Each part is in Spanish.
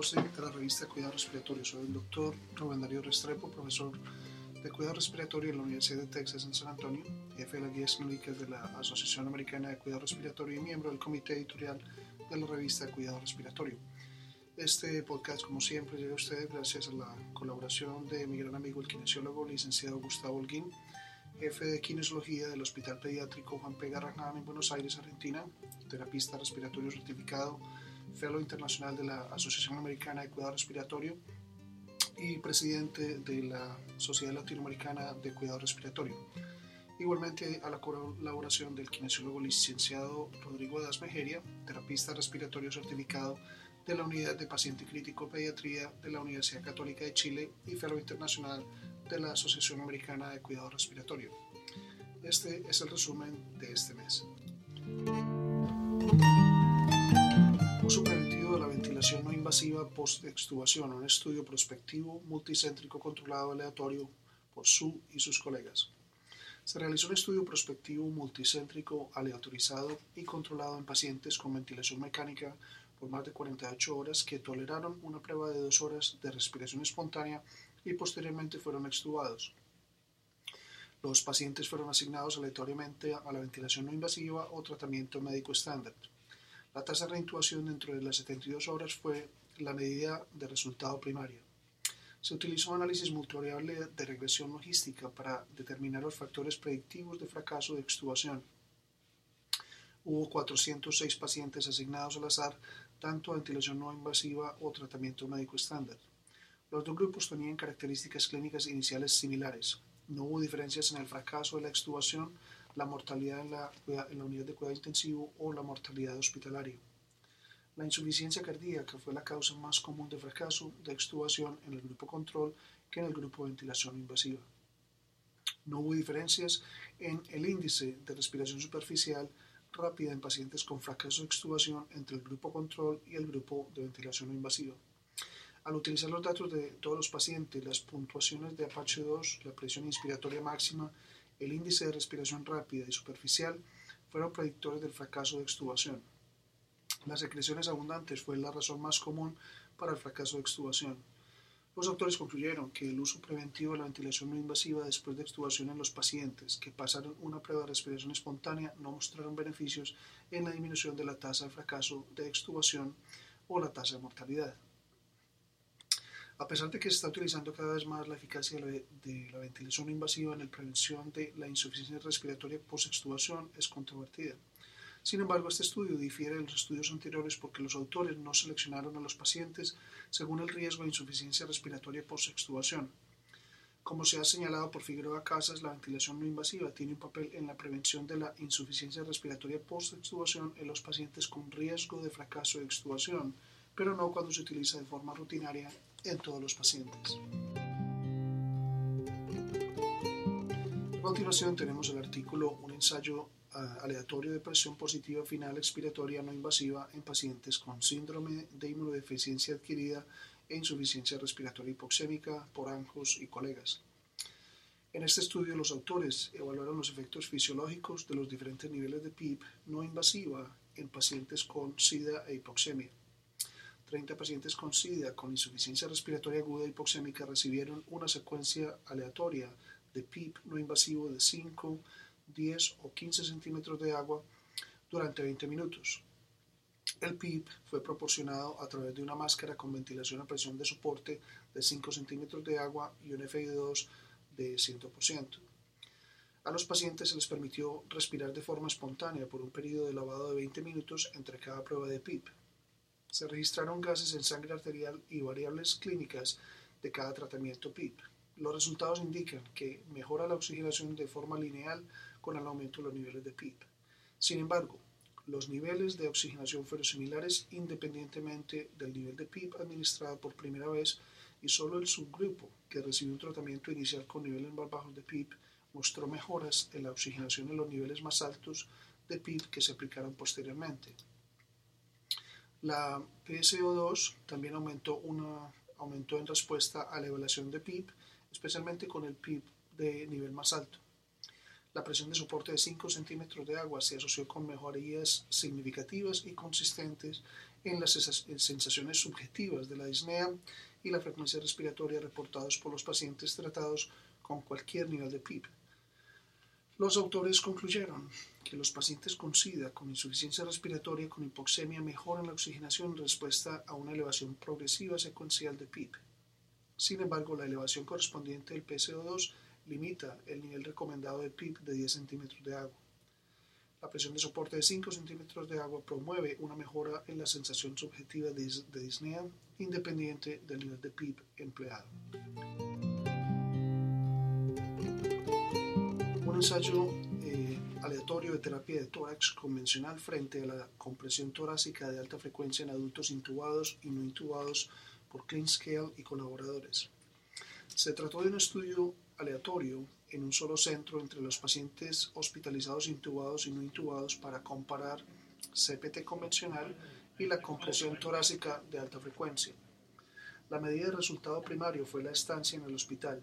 12 de la revista Cuidado Respiratorio. Soy el doctor Rubén Darío Restrepo, profesor de Cuidado Respiratorio en la Universidad de Texas en San Antonio, jefe de las guías clínicas de la Asociación Americana de Cuidado Respiratorio y miembro del comité editorial de la revista Cuidado Respiratorio. Este podcast, como siempre, llega a ustedes gracias a la colaboración de mi gran amigo el kinesiólogo licenciado Gustavo Holguín, jefe de kinesiología del Hospital Pediátrico Juan P. Garrahan en Buenos Aires, Argentina, terapista respiratorio certificado, fellow internacional de la Asociación Americana de Cuidado Respiratorio y presidente de la Sociedad Latinoamericana de Cuidado Respiratorio. Igualmente a la colaboración del kinesiólogo licenciado Rodrigo Das Mejeria, terapista respiratorio certificado de la Unidad de Paciente Crítico Pediatría de la Universidad Católica de Chile y fellow internacional de la Asociación Americana de Cuidado Respiratorio. Este es el resumen de este mes. Uso preventivo de la ventilación no invasiva post-extubación, un estudio prospectivo multicéntrico controlado aleatorio por Su y sus colegas. Se realizó un estudio prospectivo multicéntrico aleatorizado y controlado en pacientes con ventilación mecánica por más de 48 horas que toleraron una prueba de dos horas de respiración espontánea y posteriormente fueron extubados. Los pacientes fueron asignados aleatoriamente a la ventilación no invasiva o tratamiento médico estándar. La tasa de reintubación dentro de las 72 horas fue la medida de resultado primaria. Se utilizó análisis multivariable de regresión logística para determinar los factores predictivos de fracaso de extubación. Hubo 406 pacientes asignados al azar tanto a ventilación no invasiva o tratamiento médico estándar. Los dos grupos tenían características clínicas iniciales similares. No hubo diferencias en el fracaso de la extubación, la mortalidad en la, en la unidad de cuidado intensivo o la mortalidad hospitalaria. La insuficiencia cardíaca fue la causa más común de fracaso de extubación en el grupo control que en el grupo de ventilación invasiva. No hubo diferencias en el índice de respiración superficial rápida en pacientes con fracaso de extubación entre el grupo control y el grupo de ventilación invasiva. Al utilizar los datos de todos los pacientes, las puntuaciones de Apache 2, la presión inspiratoria máxima, el índice de respiración rápida y superficial fueron predictores del fracaso de extubación. Las secreciones abundantes fue la razón más común para el fracaso de extubación. Los autores concluyeron que el uso preventivo de la ventilación no invasiva después de extubación en los pacientes que pasaron una prueba de respiración espontánea no mostraron beneficios en la disminución de la tasa de fracaso de extubación o la tasa de mortalidad. A pesar de que se está utilizando cada vez más la eficacia de la, ventilación invasiva en la prevención de la insuficiencia respiratoria post-extubación, es controvertida. Sin embargo, este estudio difiere de los estudios anteriores porque los autores no seleccionaron a los pacientes según el riesgo de insuficiencia respiratoria post-extubación. Como se ha señalado por Figueroa Casas, la ventilación no invasiva tiene un papel en la prevención de la insuficiencia respiratoria post-extubación en los pacientes con riesgo de fracaso de extubación, pero no cuando se utiliza de forma rutinaria en todos los pacientes. A continuación tenemos el artículo Un ensayo aleatorio de presión positiva final expiratoria no invasiva en pacientes con síndrome de inmunodeficiencia adquirida e insuficiencia respiratoria hipoxémica por Anjos y colegas. En este estudio los autores evaluaron los efectos fisiológicos de los diferentes niveles de PIP no invasiva en pacientes con SIDA e hipoxemia. 30 pacientes con SIDA con insuficiencia respiratoria aguda hipoxémica recibieron una secuencia aleatoria de PIP no invasivo de 5, 10 o 15 centímetros de agua durante 20 minutos. El PIP fue proporcionado a través de una máscara con ventilación a presión de soporte de 5 centímetros de agua y un FI2 de 100%. A los pacientes se les permitió respirar de forma espontánea por un periodo de lavado de 20 minutos entre cada prueba de PIP. Se registraron gases en sangre arterial y variables clínicas de cada tratamiento PIP. Los resultados indican que mejora la oxigenación de forma lineal con el aumento de los niveles de PIP. Sin embargo, los niveles de oxigenación fueron similares independientemente del nivel de PIP administrado por primera vez y solo el subgrupo que recibió un tratamiento inicial con niveles más bajos de PIP mostró mejoras en la oxigenación en los niveles más altos de PIP que se aplicaron posteriormente. La PSO2 también aumentó, una, aumentó en respuesta a la evaluación de PIP, especialmente con el PIP de nivel más alto. La presión de soporte de 5 centímetros de agua se asoció con mejorías significativas y consistentes en las sensaciones subjetivas de la disnea y la frecuencia respiratoria reportados por los pacientes tratados con cualquier nivel de PIB. Los autores concluyeron que los pacientes con SIDA con insuficiencia respiratoria con hipoxemia mejoran la oxigenación en respuesta a una elevación progresiva secuencial de PIB. Sin embargo, la elevación correspondiente del PCO2 limita el nivel recomendado de PIB de 10 centímetros de agua. La presión de soporte de 5 centímetros de agua promueve una mejora en la sensación subjetiva de, disnea independiente del nivel de PIB empleado. Un ensayo eh, aleatorio de terapia de tórax convencional frente a la compresión torácica de alta frecuencia en adultos intubados y no intubados por CleanScale y colaboradores. Se trató de un estudio aleatorio en un solo centro entre los pacientes hospitalizados intubados y no intubados para comparar CPT convencional y la compresión torácica de alta frecuencia. La medida de resultado primario fue la estancia en el hospital.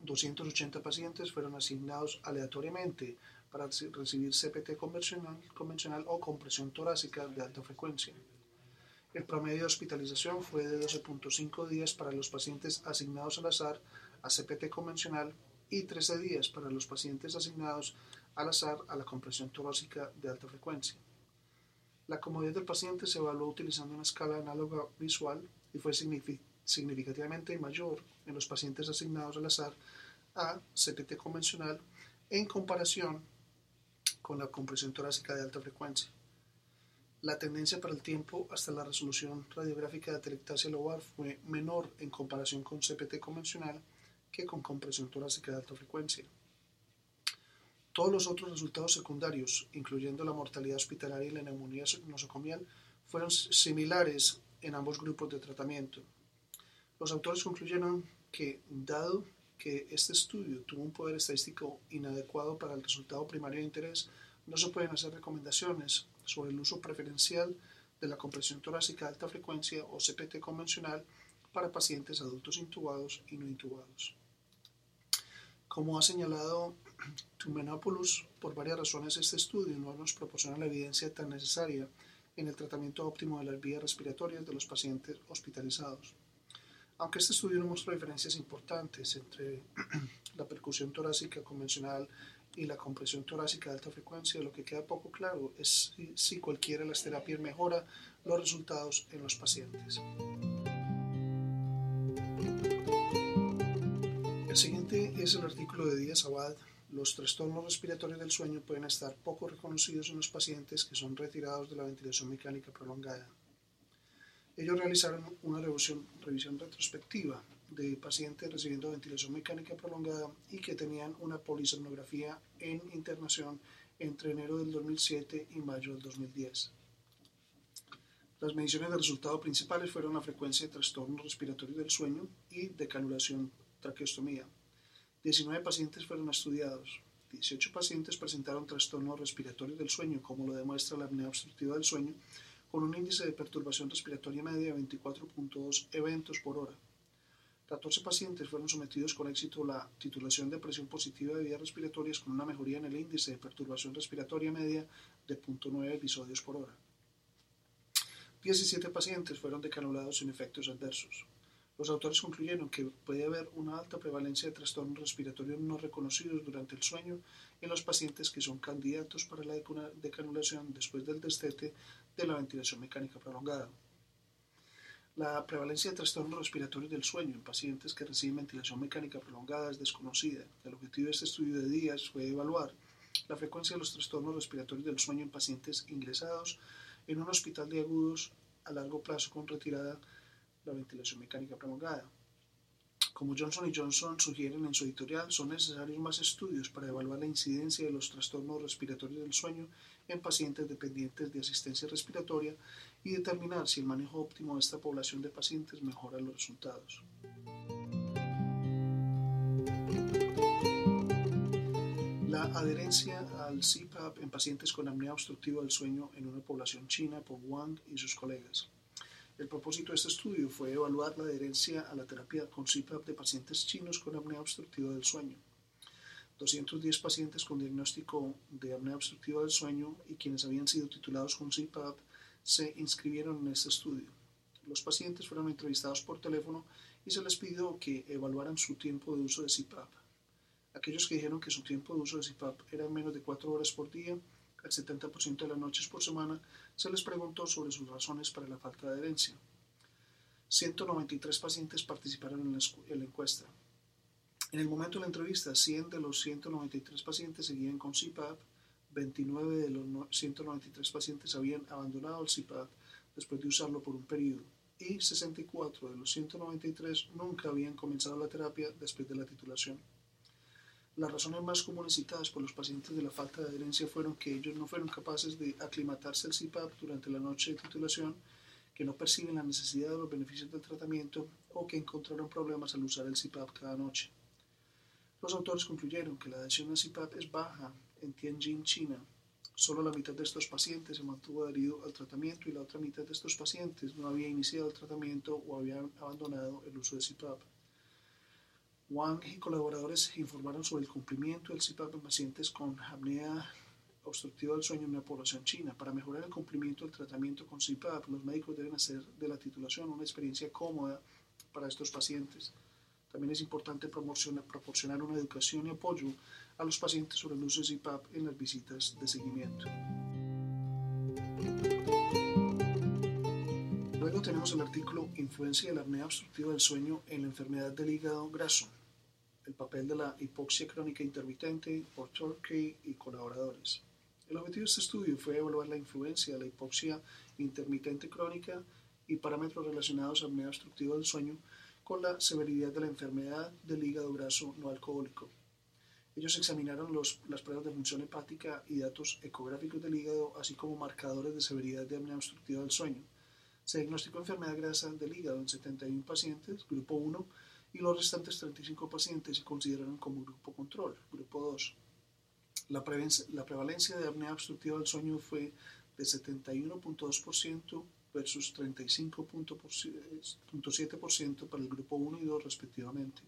280 pacientes fueron asignados aleatoriamente para recibir CPT convencional, o compresión torácica de alta frecuencia. El promedio de hospitalización fue de 12.5 días para los pacientes asignados al azar a CPT convencional y 13 días para los pacientes asignados al azar a la compresión torácica de alta frecuencia. La comodidad del paciente se evaluó utilizando una escala análoga visual y fue significativamente mayor en los pacientes asignados al azar a CPT convencional en comparación con la compresión torácica de alta frecuencia. La tendencia para el tiempo hasta la resolución radiográfica de atelectasia lobar fue menor en comparación con CPT convencional que con compresión torácica de alta frecuencia. Todos los otros resultados secundarios, incluyendo la mortalidad hospitalaria y la neumonía nosocomial, fueron similares en ambos grupos de tratamiento. Los autores concluyeron que, dado que este estudio tuvo un poder estadístico inadecuado para el resultado primario de interés, no se pueden hacer recomendaciones sobre el uso preferencial de la compresión torácica de alta frecuencia o CPT convencional para pacientes adultos intubados y no intubados. Como ha señalado Tumenopoulos, por varias razones este estudio no nos proporciona la evidencia tan necesaria en el tratamiento óptimo de las vías respiratorias de los pacientes hospitalizados. Aunque este estudio no muestra diferencias importantes entre la percusión torácica convencional y la compresión torácica de alta frecuencia, lo que queda poco claro es si, si cualquiera de las terapias mejora los resultados en los pacientes. El siguiente es el artículo de Díaz Abad. Los trastornos respiratorios del sueño pueden estar poco reconocidos en los pacientes que son retirados de la ventilación mecánica prolongada. Ellos realizaron una revisión, revisión retrospectiva de pacientes recibiendo ventilación mecánica prolongada y que tenían una polisomnografía en internación entre enero del 2007 y mayo del 2010. Las mediciones de resultados principales fueron la frecuencia de trastornos respiratorios del sueño y de canulación traqueostomía. 19 pacientes fueron estudiados. 18 pacientes presentaron trastornos respiratorios del sueño, como lo demuestra la apnea obstructiva del sueño, con un índice de perturbación respiratoria media de 24.2 eventos por hora. 14 pacientes fueron sometidos con éxito a la titulación de presión positiva de vías respiratorias con una mejoría en el índice de perturbación respiratoria media de 0.9 episodios por hora. 17 pacientes fueron decanulados sin efectos adversos. Los autores concluyeron que puede haber una alta prevalencia de trastornos respiratorios no reconocidos durante el sueño en los pacientes que son candidatos para la decanulación después del destete de la ventilación mecánica prolongada. La prevalencia de trastornos respiratorios del sueño en pacientes que reciben ventilación mecánica prolongada es desconocida. El objetivo de este estudio de días fue evaluar la frecuencia de los trastornos respiratorios del sueño en pacientes ingresados en un hospital de agudos a largo plazo con retirada la ventilación mecánica prolongada. Como Johnson Johnson sugieren en su editorial, son necesarios más estudios para evaluar la incidencia de los trastornos respiratorios del sueño en pacientes dependientes de asistencia respiratoria y determinar si el manejo óptimo de esta población de pacientes mejora los resultados. La adherencia al CPAP en pacientes con apnea obstructiva del sueño en una población china por Wang y sus colegas. El propósito de este estudio fue evaluar la adherencia a la terapia con CPAP de pacientes chinos con apnea obstructiva del sueño. 210 pacientes con diagnóstico de apnea obstructiva del sueño y quienes habían sido titulados con CPAP se inscribieron en este estudio. Los pacientes fueron entrevistados por teléfono y se les pidió que evaluaran su tiempo de uso de CPAP. Aquellos que dijeron que su tiempo de uso de CPAP era menos de 4 horas por día, al 70% de las noches por semana, se les preguntó sobre sus razones para la falta de adherencia. 193 pacientes participaron en la, encuesta. En el momento de la entrevista, 100 de los 193 pacientes seguían con CPAP, 29 de los 193 pacientes habían abandonado el CPAP después de usarlo por un periodo y 64 de los 193 nunca habían comenzado la terapia después de la titulación. Las razones más comunes citadas por los pacientes de la falta de adherencia fueron que ellos no fueron capaces de aclimatarse al CPAP durante la noche de titulación, que no perciben la necesidad de los beneficios del tratamiento o que encontraron problemas al usar el CPAP cada noche. Los autores concluyeron que la adhesión al CPAP es baja en Tianjin, China. Solo la mitad de estos pacientes se mantuvo adherido al tratamiento y la otra mitad de estos pacientes no había iniciado el tratamiento o habían abandonado el uso de CPAP. Wang y colaboradores informaron sobre el cumplimiento del CPAP en pacientes con apnea obstructiva del sueño en la población china. Para mejorar el cumplimiento del tratamiento con CPAP, los médicos deben hacer de la titulación una experiencia cómoda para estos pacientes. También es importante proporcionar una educación y apoyo a los pacientes sobre el uso de CPAP en las visitas de seguimiento. Luego tenemos el artículo Influencia de la apnea obstructiva del sueño en la enfermedad del hígado graso el papel de la hipoxia crónica intermitente por Turkey y colaboradores. El objetivo de este estudio fue evaluar la influencia de la hipoxia intermitente crónica y parámetros relacionados a apnea obstructiva del sueño con la severidad de la enfermedad del hígado graso no alcohólico. Ellos examinaron las pruebas de función hepática y datos ecográficos del hígado, así como marcadores de severidad de apnea obstructiva del sueño. Se diagnosticó enfermedad grasa del hígado en 71 pacientes, grupo 1, y los restantes 35 pacientes se consideraron como grupo control, grupo 2. La, la prevalencia de apnea obstructiva del sueño fue de 71.2% versus 35.7% para el grupo 1 y 2 respectivamente.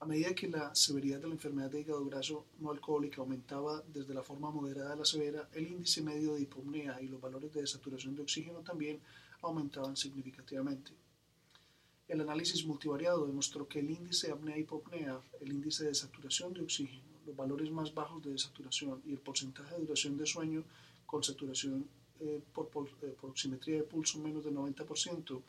A medida que la severidad de la enfermedad de hígado graso no alcohólica aumentaba desde la forma moderada a la severa, el índice medio de hipopnea y los valores de saturación de oxígeno también aumentaban significativamente. El análisis multivariado demostró que el índice de apnea-hipopnea, el índice de saturación de oxígeno, los valores más bajos de saturación y el porcentaje de duración de sueño con saturación eh, por, eh, por, oximetría de pulso menos del 90%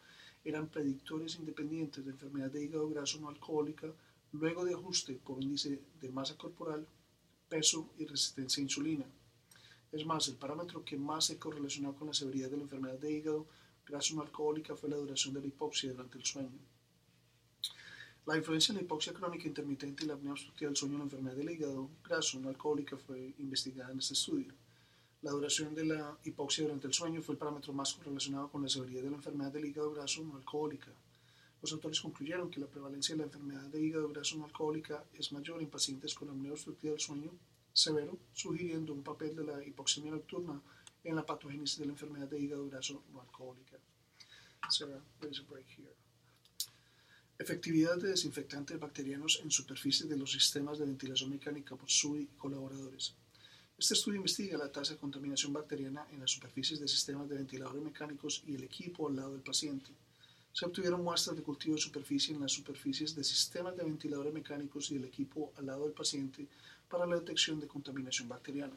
eran predictores independientes de enfermedad de hígado graso no alcohólica luego de ajuste por índice de masa corporal, peso y resistencia a insulina. Es más, el parámetro que más se correlacionó con la severidad de la enfermedad de hígado no alcohólica fue la duración de la hipoxia durante el sueño. La influencia de la hipoxia crónica intermitente y la apnea obstructiva del sueño en la enfermedad del hígado graso no alcohólica fue investigada en este estudio. La duración de la hipoxia durante el sueño fue el parámetro más correlacionado con la severidad de la enfermedad del hígado graso no alcohólica. Los autores concluyeron que la prevalencia de la enfermedad de hígado graso no alcohólica es mayor en pacientes con apnea obstructiva del sueño severo, sugiriendo un papel de la hipoxemia nocturna en la patogénesis de la enfermedad de hígado graso no alcohólica. Efectividad de desinfectantes bacterianos en superficie de los sistemas de ventilación mecánica por SUI y colaboradores. Este estudio investiga la tasa de contaminación bacteriana en las superficies de sistemas de ventiladores mecánicos y el equipo al lado del paciente. Se obtuvieron muestras de cultivo de superficie en las superficies de sistemas de ventiladores mecánicos y el equipo al lado del paciente para la detección de contaminación bacteriana.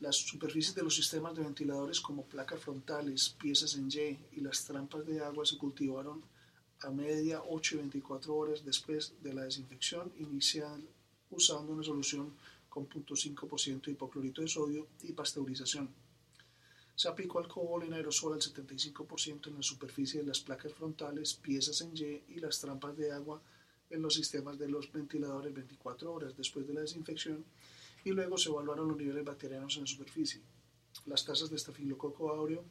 Las superficies de los sistemas de ventiladores como placas frontales, piezas en Y y las trampas de agua se cultivaron a media 8 y 24 horas después de la desinfección inicial usando una solución con 0.5% de hipoclorito de sodio y pasteurización. Se aplicó alcohol en aerosol al 75% en la superficie de las placas frontales, piezas en Y y las trampas de agua en los sistemas de los ventiladores 24 horas después de la desinfección y luego se evaluaron los niveles bacterianos en la superficie. Las tasas de estafilococo aureo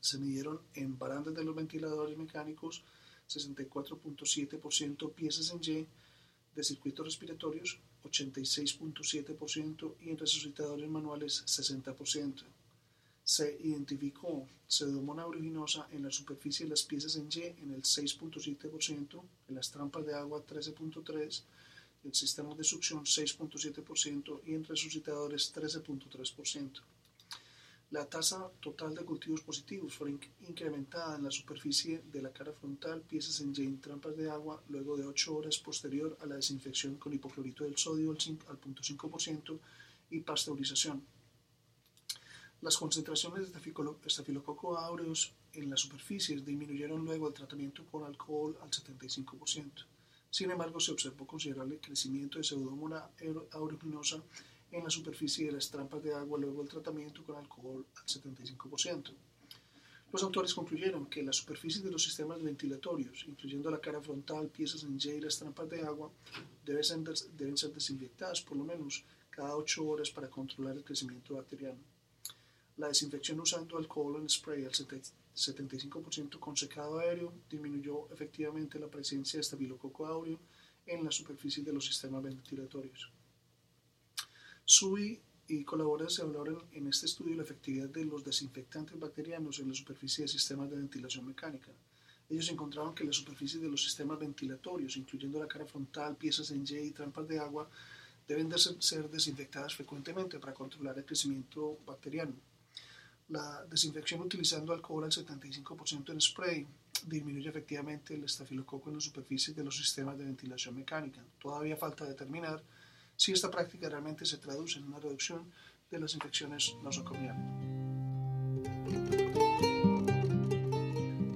se midieron en barandas de los ventiladores mecánicos 64.7% piezas en Y de circuitos respiratorios 86.7% y en resucitadores manuales 60%. Se identificó pseudomonas aeruginosa en la superficie de las piezas en Y en el 6.7%, en las trampas de agua 13.3%, en sistemas de succión 6.7% y en resucitadores 13.3%. La tasa total de cultivos positivos fue incrementada en la superficie de la cara frontal, piezas en Jane, trampas de agua, luego de 8 horas posterior a la desinfección con hipoclorito del sodio al 0.5% y pasteurización. Las concentraciones de estafilococo aureus en las superficies disminuyeron luego del tratamiento con alcohol al 75%. Sin embargo, se observó considerable crecimiento de pseudomonas aeruginosa en la superficie de las trampas de agua luego del tratamiento con alcohol al 75%. Los autores concluyeron que la superficie de los sistemas ventilatorios, incluyendo la cara frontal, piezas en J y las trampas de agua, deben ser, deben ser desinfectadas por lo menos cada 8 horas para controlar el crecimiento bacteriano. La desinfección usando alcohol en spray al 75% con secado aéreo disminuyó efectivamente la presencia de estafilococo aureo en la superficie de los sistemas ventilatorios. SUI y colaboradores hablaron en este estudio la efectividad de los desinfectantes bacterianos en la superficie de sistemas de ventilación mecánica. Ellos encontraron que la superficie de los sistemas ventilatorios, incluyendo la cara frontal, piezas en J y trampas de agua, deben de ser desinfectadas frecuentemente para controlar el crecimiento bacteriano. La desinfección utilizando alcohol al 75% en spray disminuye efectivamente el estafilococo en la superficie de los sistemas de ventilación mecánica. Todavía falta determinar si esta práctica realmente se traduce en una reducción de las infecciones nosocomiales.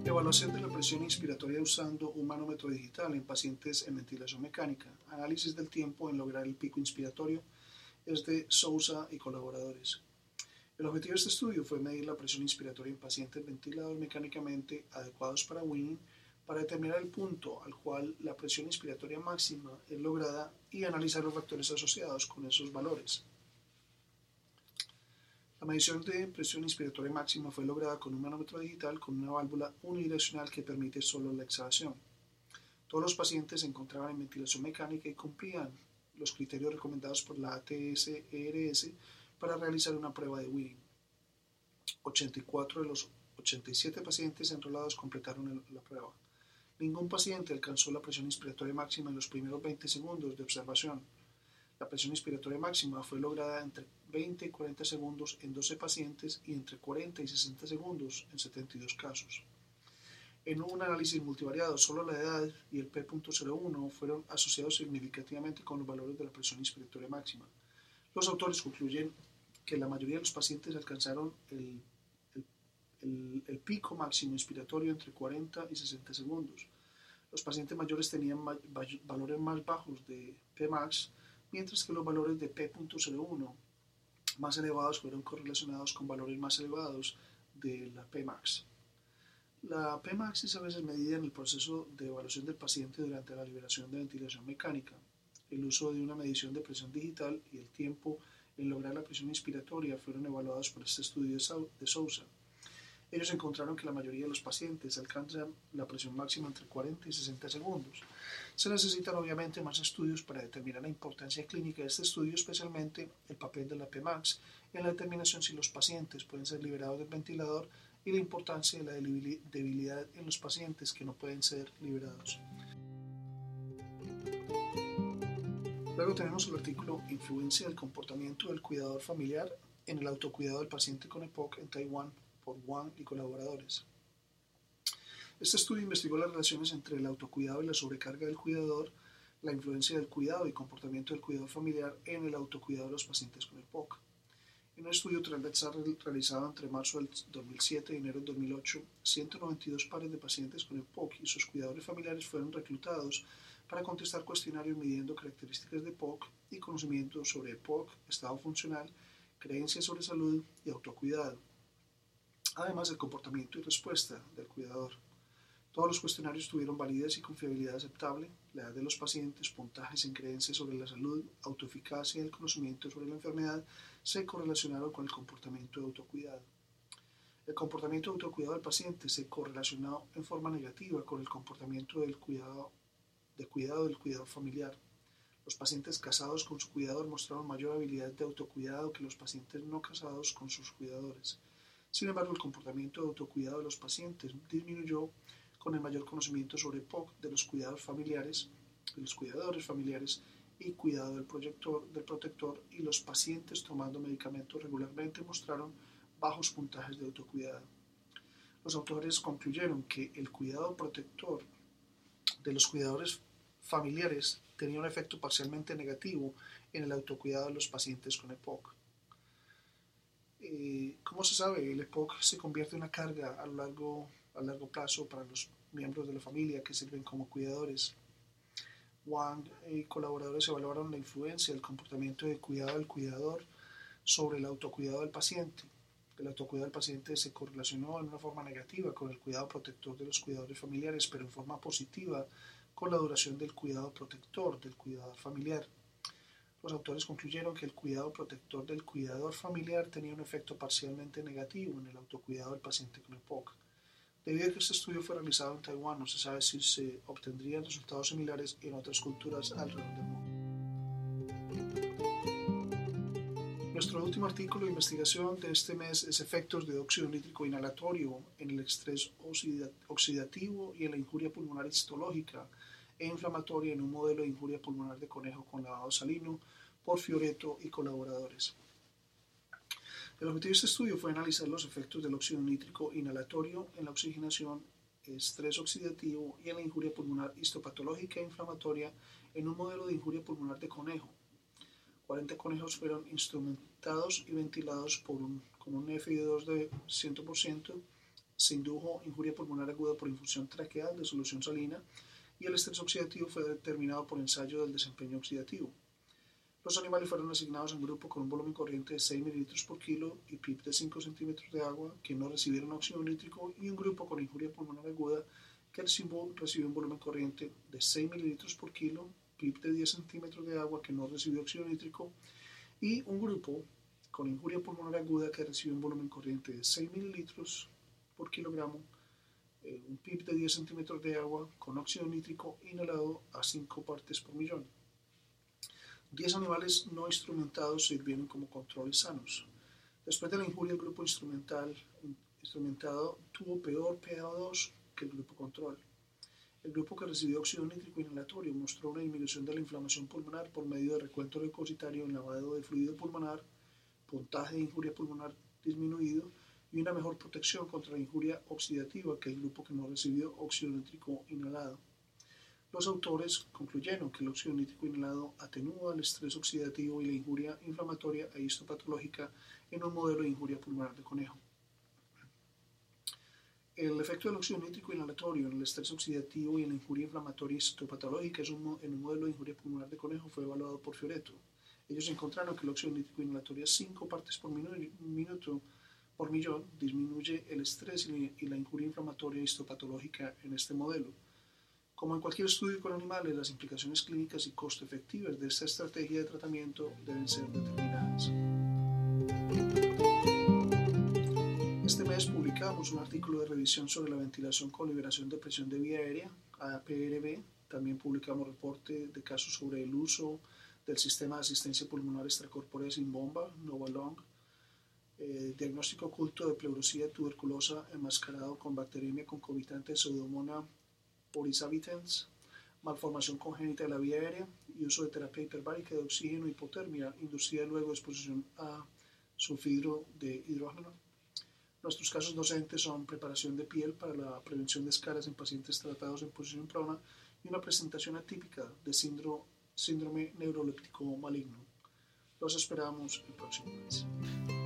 Evaluación de la presión inspiratoria usando un manómetro digital en pacientes en ventilación mecánica. Análisis del tiempo en lograr el pico inspiratorio es de Sousa y colaboradores. El objetivo de este estudio fue medir la presión inspiratoria en pacientes ventilados mecánicamente adecuados para Winning para determinar el punto al cual la presión inspiratoria máxima es lograda y analizar los factores asociados con esos valores. La medición de presión inspiratoria máxima fue lograda con un manómetro digital con una válvula unidireccional que permite solo la exhalación. Todos los pacientes se encontraban en ventilación mecánica y cumplían los criterios recomendados por la ATS-ERS para realizar una prueba de Winning. 84 de los 87 pacientes enrolados completaron la prueba. Ningún paciente alcanzó la presión inspiratoria máxima en los primeros 20 segundos de observación. La presión inspiratoria máxima fue lograda entre 20 y 40 segundos en 12 pacientes y entre 40 y 60 segundos en 72 casos. En un análisis multivariado, solo la edad y el P.01 fueron asociados significativamente con los valores de la presión inspiratoria máxima. Los autores concluyen que la mayoría de los pacientes alcanzaron el el, pico máximo inspiratorio entre 40 y 60 segundos. Los pacientes mayores tenían valores más bajos de Pmax, mientras que los valores de P.01 más elevados fueron correlacionados con valores más elevados de la Pmax. La Pmax es a veces medida en el proceso de evaluación del paciente durante la liberación de ventilación mecánica. El uso de una medición de presión digital y el tiempo en lograr la presión inspiratoria fueron evaluados por este estudio de Sousa. Ellos encontraron que la mayoría de los pacientes alcanzan la presión máxima entre 40 y 60 segundos. Se necesitan obviamente más estudios para determinar la importancia clínica de este estudio, especialmente el papel de la PMAX en la determinación si los pacientes pueden ser liberados del ventilador y la importancia de la debilidad en los pacientes que no pueden ser liberados. Luego tenemos el artículo Influencia del comportamiento del cuidador familiar en el autocuidado del paciente con EPOC en Taiwán por Wang y colaboradores. Este estudio investigó las relaciones entre el autocuidado y la sobrecarga del cuidador, la influencia del cuidado y comportamiento del cuidador familiar en el autocuidado de los pacientes con EPOC. En un estudio transversal realizado entre marzo del 2007 y enero del 2008, 192 pares de pacientes con EPOC y sus cuidadores familiares fueron reclutados para contestar cuestionarios midiendo características de EPOC y conocimiento sobre EPOC, estado funcional, creencias sobre salud y autocuidado además del comportamiento y respuesta del cuidador. Todos los cuestionarios tuvieron validez y confiabilidad aceptable, la edad de los pacientes, puntajes en creencias sobre la salud, autoeficacia y el conocimiento sobre la enfermedad se correlacionaron con el comportamiento de autocuidado. El comportamiento de autocuidado del paciente se correlacionó en forma negativa con el comportamiento del cuidado, de cuidado del cuidador familiar. Los pacientes casados con su cuidador mostraron mayor habilidad de autocuidado que los pacientes no casados con sus cuidadores. Sin embargo, el comportamiento de autocuidado de los pacientes disminuyó con el mayor conocimiento sobre POC de los cuidados familiares, de los cuidadores familiares y cuidado del, proyector, del protector y los pacientes tomando medicamentos regularmente mostraron bajos puntajes de autocuidado. Los autores concluyeron que el cuidado protector de los cuidadores familiares tenía un efecto parcialmente negativo en el autocuidado de los pacientes con EPOC. Eh, ¿Cómo se sabe? El EPOC se convierte en una carga a largo, a largo plazo para los miembros de la familia que sirven como cuidadores. Wang y colaboradores evaluaron la influencia del comportamiento de cuidado del cuidador sobre el autocuidado del paciente. El autocuidado del paciente se correlacionó en una forma negativa con el cuidado protector de los cuidadores familiares, pero en forma positiva con la duración del cuidado protector del cuidador familiar. Los autores concluyeron que el cuidado protector del cuidador familiar tenía un efecto parcialmente negativo en el autocuidado del paciente con EPOC. Debido a que este estudio fue realizado en Taiwán, no se sabe si se obtendrían resultados similares en otras culturas alrededor del mundo. Nuestro último artículo de investigación de este mes es efectos de óxido nítrico inhalatorio en el estrés oxidativo y en la injuria pulmonar histológica e inflamatoria en un modelo de injuria pulmonar de conejo con lavado salino por Fioreto y colaboradores. El objetivo de este estudio fue analizar los efectos del óxido nítrico inhalatorio en la oxigenación, estrés oxidativo y en la injuria pulmonar histopatológica e inflamatoria en un modelo de injuria pulmonar de conejo. 40 conejos fueron instrumentados y ventilados por un, con un FID2 de 100%. Se indujo injuria pulmonar aguda por infusión traqueal de solución salina y el estrés oxidativo fue determinado por ensayo del desempeño oxidativo. Los animales fueron asignados un grupo con un volumen corriente de 6 ml por kilo y PIP de 5 centímetros de agua que no recibieron óxido nítrico y un grupo con injuria pulmonar aguda que recibió un volumen corriente de 6 ml por kilo, PIP de 10 centímetros de agua que no recibió óxido nítrico y un grupo con injuria pulmonar aguda que recibió un volumen corriente de 6 ml por kilogramo, eh, un PIP de 10 centímetros de agua con óxido nítrico inhalado a 5 partes por millón. 10 animales no instrumentados sirvieron como controles sanos. Después de la injuria, el grupo instrumental, instrumentado tuvo peor PA2 que el grupo control. El grupo que recibió óxido nítrico inhalatorio mostró una disminución de la inflamación pulmonar por medio de recuento leucocitario lavado de fluido pulmonar, puntaje de injuria pulmonar disminuido y una mejor protección contra la injuria oxidativa que el grupo que no recibió óxido nítrico inhalado. Los autores concluyeron que el óxido nítrico inhalado atenúa el estrés oxidativo y la injuria inflamatoria e histopatológica en un modelo de injuria pulmonar de conejo. El efecto del óxido nítrico inhalatorio en el estrés oxidativo y en la injuria inflamatoria histopatológica en un modelo de injuria pulmonar de conejo fue evaluado por Fioreto. Ellos encontraron que el óxido nítrico inhalatorio a 5 partes por minuto por millón disminuye el estrés y la injuria inflamatoria histopatológica en este modelo. Como en cualquier estudio con animales, las implicaciones clínicas y costo efectivas de esta estrategia de tratamiento deben ser determinadas. Publicamos un artículo de revisión sobre la ventilación con liberación de presión de vía aérea, APRB. También publicamos reporte de casos sobre el uso del sistema de asistencia pulmonar extracorpórea sin bomba, Novalong, eh, diagnóstico oculto de pleurosía tuberculosa enmascarado con bacteriemia concomitante pseudomonas porisabitens, malformación congénita de la vía aérea y uso de terapia hiperbárica de oxígeno y hipotermia inducida luego de exposición a sulfidro de hidrógeno. Nuestros casos docentes son preparación de piel para la prevención de escaras en pacientes tratados en posición prona y una presentación atípica de síndrome, síndrome neuroléptico maligno. Los esperamos el próximo mes.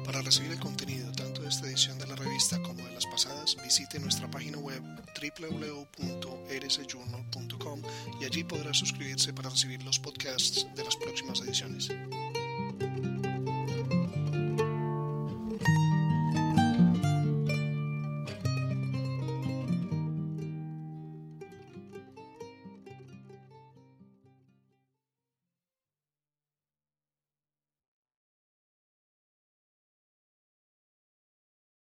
Para recibir el contenido tanto de esta edición de la revista como de las pasadas, visite nuestra página web www.rsjournal.com y allí podrá suscribirse para recibir los podcasts de las próximas ediciones.